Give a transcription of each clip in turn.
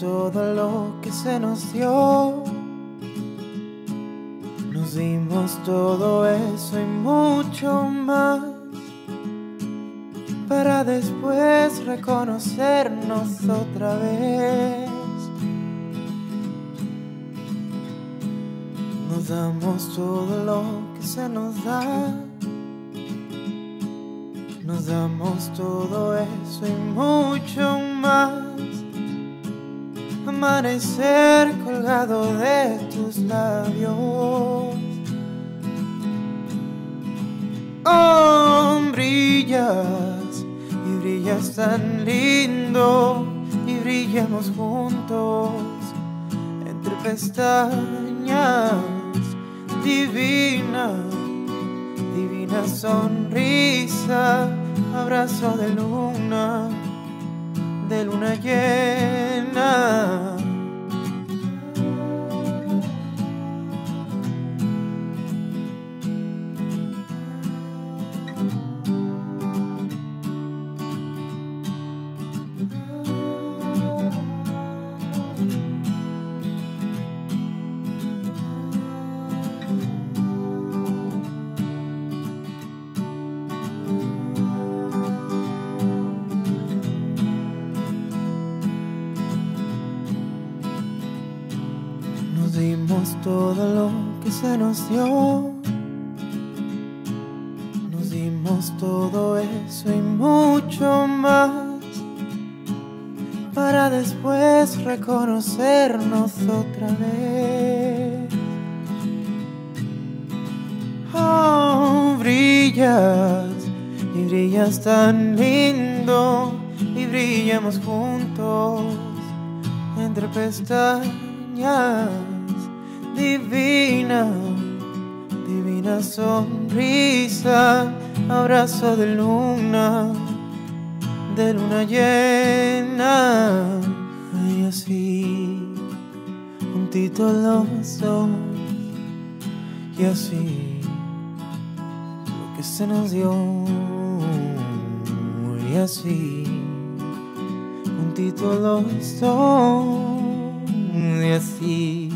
todo lo que se nos dio. Nos dimos todo eso y mucho más para después reconocernos otra vez. Nos damos todo lo que se nos da. Nos damos todo eso y mucho más. Amanecer colgado de tus labios. Oh, brillas y brillas tan lindo y brillamos juntos entre pestañas divina, divina sonrisa, abrazo de luna, de luna llena. Todo lo que se nos dio. Nos dimos todo eso y mucho más. Para después reconocernos otra vez. Oh, brillas y brillas tan lindo y brillamos juntos entre pestañas divina, divina sonrisa, abrazo de luna, de luna llena, y así, juntitos los dos, y así, lo que se nos dio, y así, juntitos los dos y así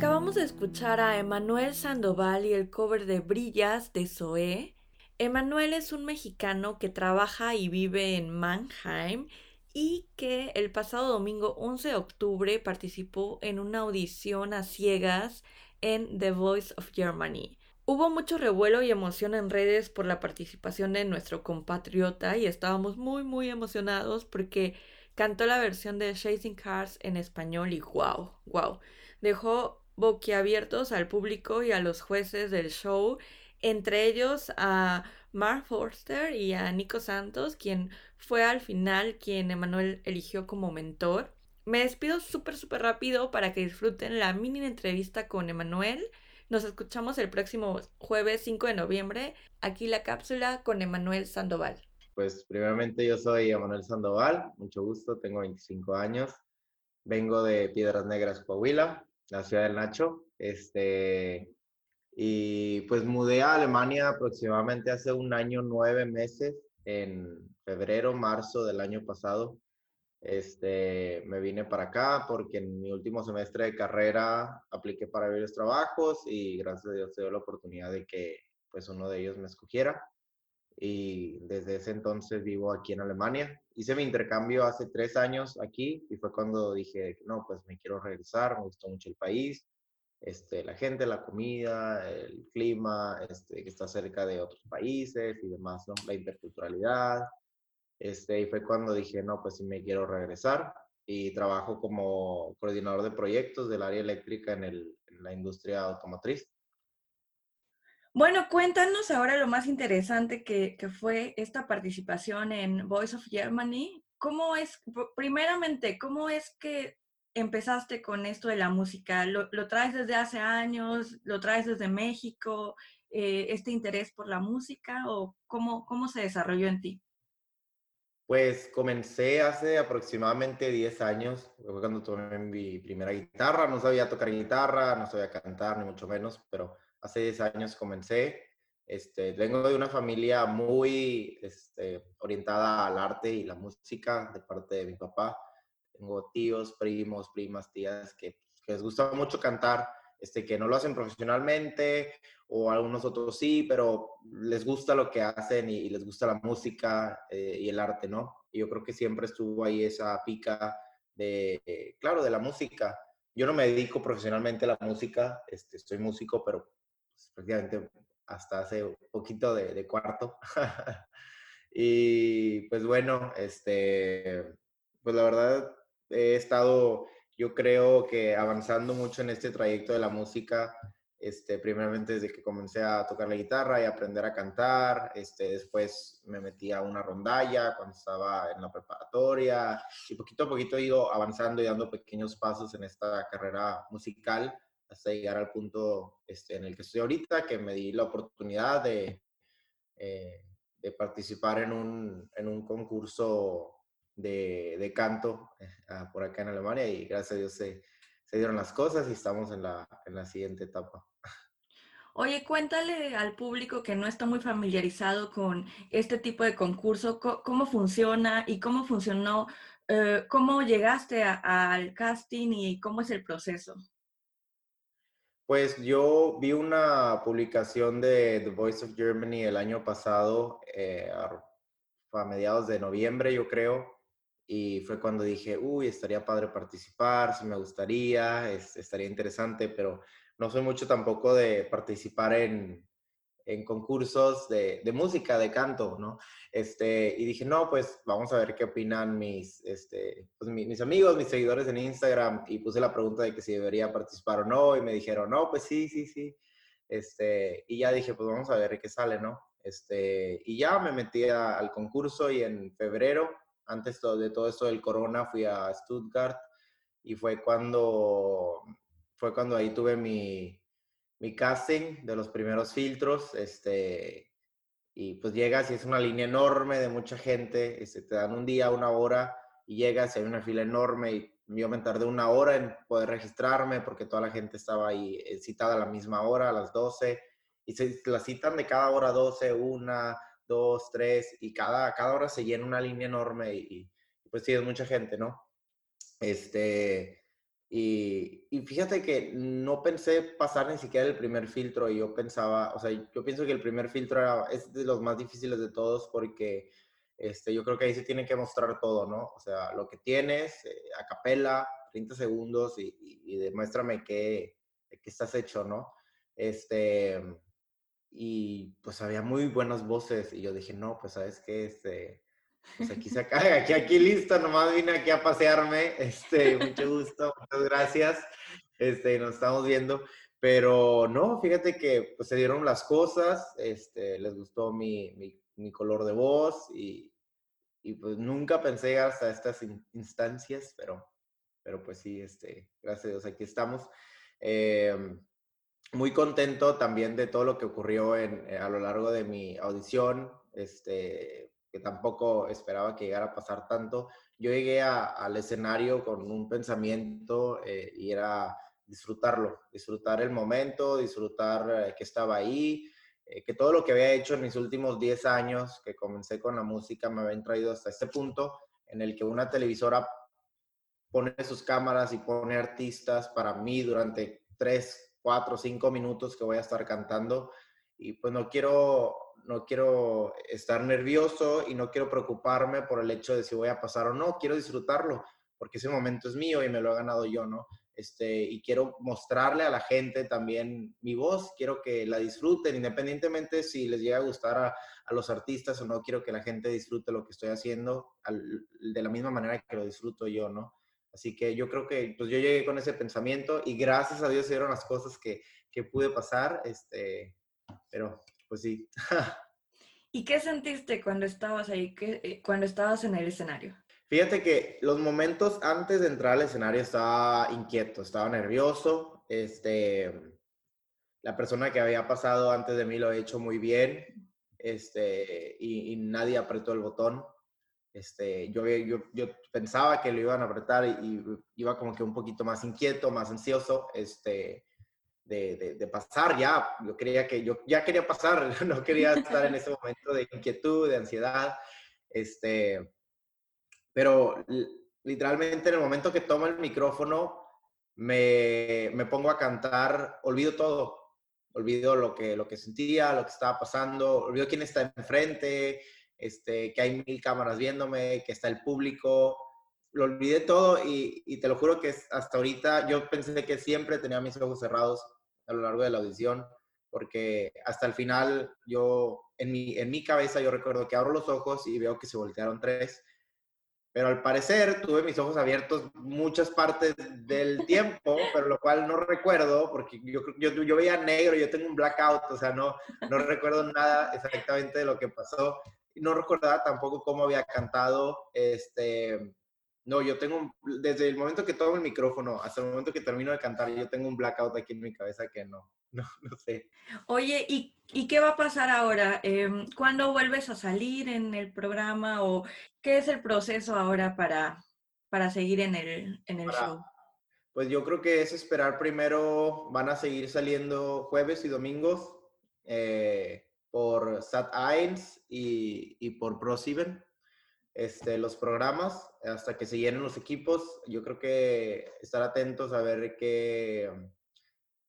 Acabamos de escuchar a Emanuel Sandoval y el cover de Brillas de Zoé. Emanuel es un mexicano que trabaja y vive en Mannheim y que el pasado domingo 11 de octubre participó en una audición a ciegas en The Voice of Germany. Hubo mucho revuelo y emoción en redes por la participación de nuestro compatriota y estábamos muy muy emocionados porque cantó la versión de Chasing Cars en español y wow, wow. Dejó boquiabiertos al público y a los jueces del show, entre ellos a Mark Forster y a Nico Santos, quien fue al final quien Emanuel eligió como mentor. Me despido súper súper rápido para que disfruten la mini entrevista con Emanuel. Nos escuchamos el próximo jueves 5 de noviembre. Aquí la cápsula con Emanuel Sandoval. Pues primeramente yo soy Emanuel Sandoval, mucho gusto, tengo 25 años, vengo de Piedras Negras, Coahuila, la ciudad del Nacho, este, y pues mudé a Alemania aproximadamente hace un año, nueve meses, en febrero, marzo del año pasado. Este, me vine para acá porque en mi último semestre de carrera apliqué para varios trabajos y gracias a Dios se dio la oportunidad de que pues uno de ellos me escogiera. Y desde ese entonces vivo aquí en Alemania. Hice mi intercambio hace tres años aquí y fue cuando dije, no, pues me quiero regresar, me gustó mucho el país, este, la gente, la comida, el clima, este, que está cerca de otros países y demás, ¿no? La interculturalidad. Este, y fue cuando dije, no, pues sí me quiero regresar y trabajo como coordinador de proyectos del área eléctrica en, el, en la industria automotriz. Bueno, cuéntanos ahora lo más interesante que, fue esta participación en Voice of Germany. ¿Cómo es, primeramente, cómo es que empezaste con esto de la música? ¿Lo, lo traes desde hace años? ¿Lo traes desde México? Eh, ¿Este interés por la música? ¿O cómo, cómo se desarrolló en ti? Pues comencé hace aproximadamente 10 años, fue cuando tomé mi primera guitarra, no sabía tocar guitarra, no sabía cantar, ni mucho menos, pero hace 10 años comencé. Este, vengo de una familia muy este, orientada al arte y la música de parte de mi papá. Tengo tíos, primos, primas, tías que, que les gusta mucho cantar, este, que no lo hacen profesionalmente o algunos otros sí, pero les gusta lo que hacen y, les gusta la música eh, y el arte, ¿no? Y yo creo que siempre estuvo ahí esa pica de, claro, de la música. Yo no me dedico profesionalmente a la música, este, soy músico, pero prácticamente hasta hace un poquito de, de cuarto. y pues bueno, este, pues la verdad he estado, yo creo que avanzando mucho en este trayecto de la música este, primeramente desde que comencé a tocar la guitarra y aprender a cantar, este, después me metí a una rondalla cuando estaba en la preparatoria y poquito a poquito he ido avanzando y dando pequeños pasos en esta carrera musical hasta llegar al punto este, en el que estoy ahorita, que me di la oportunidad de, eh, de participar en un, en un concurso de, de canto eh, por acá en Alemania y gracias a Dios se, se dieron las cosas y estamos en la, en la siguiente etapa. Oye, cuéntale al público que no está muy familiarizado con este tipo de concurso, cómo funciona y cómo funcionó, eh, cómo llegaste al casting y cómo es el proceso. Pues yo vi una publicación de The Voice of Germany el año pasado, eh, a mediados de noviembre, yo creo, y fue cuando dije, uy, estaría padre participar, si me gustaría, estaría interesante, pero no soy mucho tampoco de participar en, en concursos de, de, música, de canto, ¿no? Este, y dije, no, pues vamos a ver qué opinan mis, este, pues, mis, amigos, mis seguidores en Instagram, y puse la pregunta de que si debería participar o no, y me dijeron, no, pues sí, sí, sí. Este, y ya dije, pues vamos a ver qué sale, ¿no? Este, y ya me metí al concurso y en febrero antes de todo esto del corona fui a Stuttgart y fue cuando, fue cuando ahí tuve mi, mi casting de los primeros filtros, este, y pues llegas y es una línea enorme de mucha gente, este, te dan un día, una hora, y llegas y hay una fila enorme y yo me tardé una hora en poder registrarme porque toda la gente estaba ahí eh, citada a la misma hora, a las 12, y se la citan de cada hora 12, una, dos, tres, y cada, cada hora se llena una línea enorme y, pues sí, es mucha gente, ¿no? Este, y, y, fíjate que no pensé pasar ni siquiera el primer filtro y yo pensaba, o sea, yo pienso que el primer filtro era, es de los más difíciles de todos porque este, yo creo que ahí se tiene que mostrar todo, ¿no? O sea, lo que tienes, eh, a capela, 30 segundos y, y, demuéstrame qué, qué estás hecho, ¿no? Este, y pues había muy buenas voces y yo dije, no, pues sabes qué, este, pues aquí se acaba, aquí, aquí listo, nomás vine aquí a pasearme, este, mucho gusto, muchas gracias, este, nos estamos viendo, pero no, fíjate que pues se dieron las cosas, este, les gustó mi, mi, color de voz y, y, pues nunca pensé hasta estas instancias, pero, pero pues sí, este, gracias aquí estamos. Eh, muy contento también de todo lo que ocurrió en, eh, a lo largo de mi audición, este, que tampoco esperaba que llegara a pasar tanto. Yo llegué al escenario con un pensamiento eh, y era disfrutarlo, disfrutar el momento, disfrutar eh, que estaba ahí, que todo lo que había hecho en mis últimos 10 años, que comencé con la música, me habían traído hasta este punto en el que una televisora pone sus cámaras y pone artistas para mí durante tres, cuatro o cinco minutos que voy a estar cantando y pues no quiero, no quiero estar nervioso y no quiero preocuparme por el hecho de si voy a pasar o no, quiero disfrutarlo porque ese momento es mío y me lo he ganado yo, ¿no? Este, y quiero mostrarle a la gente también mi voz, quiero que la disfruten, independientemente si les llega a gustar a, a los artistas o no, quiero que la gente disfrute lo que estoy haciendo de la misma manera que lo disfruto yo, ¿no? Así que yo creo que pues yo llegué con ese pensamiento y gracias a Dios se dieron las cosas que, que pude pasar, este, pero pues sí. ¿Y qué sentiste cuando estabas ahí, eh, cuando estabas en el escenario? Fíjate que los momentos antes de entrar al escenario estaba inquieto, estaba nervioso, este, la persona que había pasado antes de mí lo ha hecho muy bien, este, y, y nadie apretó el botón, este, yo, yo, yo, pensaba que lo iban a apretar y, iba como que un poquito más inquieto, más ansioso, este, de, de, pasar ya. Yo quería que yo ya quería pasar, no quería estar en ese momento de inquietud, de ansiedad. Este, pero literalmente en el momento que tomo el micrófono, me, me, pongo a cantar, olvido todo. Olvido lo que, lo que sentía, lo que estaba pasando, olvido quién está enfrente, este, que hay mil cámaras viéndome, que está el público. Lo olvidé todo y, y te lo juro que hasta ahorita yo pensé que siempre tenía mis ojos cerrados a lo largo de la audición, porque hasta el final yo, en mi, en mi cabeza yo recuerdo que abro los ojos y veo que se voltearon tres, pero al parecer tuve mis ojos abiertos muchas partes del tiempo, pero lo cual no recuerdo, porque yo, yo, yo veía negro, yo tengo un blackout, o sea, no, no recuerdo nada exactamente de lo que pasó. No recordaba tampoco cómo había cantado, este, no, yo tengo, desde el momento que tomo el micrófono hasta el momento que termino de cantar, yo tengo un blackout aquí en mi cabeza que no, no, no sé. Oye, ¿y, ¿y qué va a pasar ahora? Eh, ¿Cuándo vuelves a salir en el programa o qué es el proceso ahora para, para seguir en el, en el show? Pues yo creo que es esperar primero, van a seguir saliendo jueves y domingos eh, por Sat 1 y, y por Pro7 este, los programas hasta que se llenen los equipos. Yo creo que estar atentos a ver qué,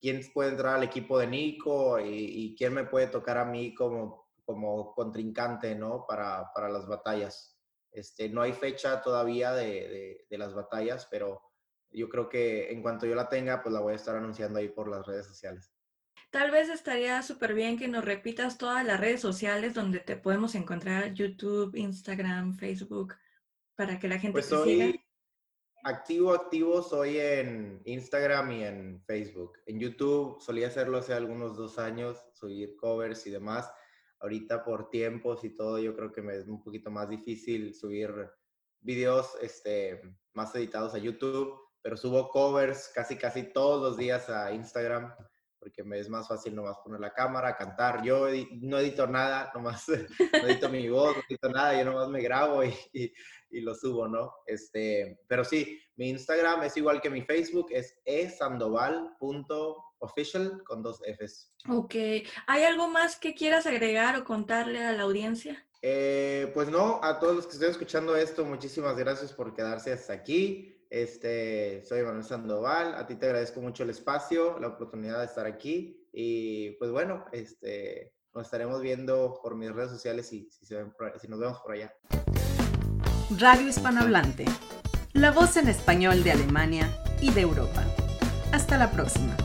quién puede entrar al equipo de Nico y, quién me puede tocar a mí como, como contrincante, ¿no? Para, para las batallas. Este, no hay fecha todavía de, de, las batallas, pero yo creo que en cuanto yo la tenga, pues la voy a estar anunciando ahí por las redes sociales. Tal vez estaría súper bien que nos repitas todas las redes sociales donde te podemos encontrar, YouTube, Instagram, Facebook, para que la gente pues soy Activo, activo soy en Instagram y en Facebook. En YouTube solía hacerlo hace algunos dos años, subir covers y demás. Ahorita por tiempos y todo, yo creo que me es un poquito más difícil subir videos este, más editados a YouTube, pero subo covers casi, casi todos los días a Instagram porque me es más fácil nomás poner la cámara, cantar. Yo no edito nada, nomás no edito mi voz, no edito nada, yo nomás me grabo y, y, lo subo, ¿no? Este, pero sí, mi Instagram es igual que mi Facebook, es esandoval.official con dos Fs. Ok, ¿hay algo más que quieras agregar o contarle a la audiencia? Eh, pues no, a todos los que estén escuchando esto, muchísimas gracias por quedarse hasta aquí. Este, soy Manuel Sandoval, a ti te agradezco mucho el espacio, la oportunidad de estar aquí y pues bueno, este, nos estaremos viendo por mis redes sociales y si, nos vemos por allá. Radio Hispanohablante, la voz en español de Alemania y de Europa. Hasta la próxima.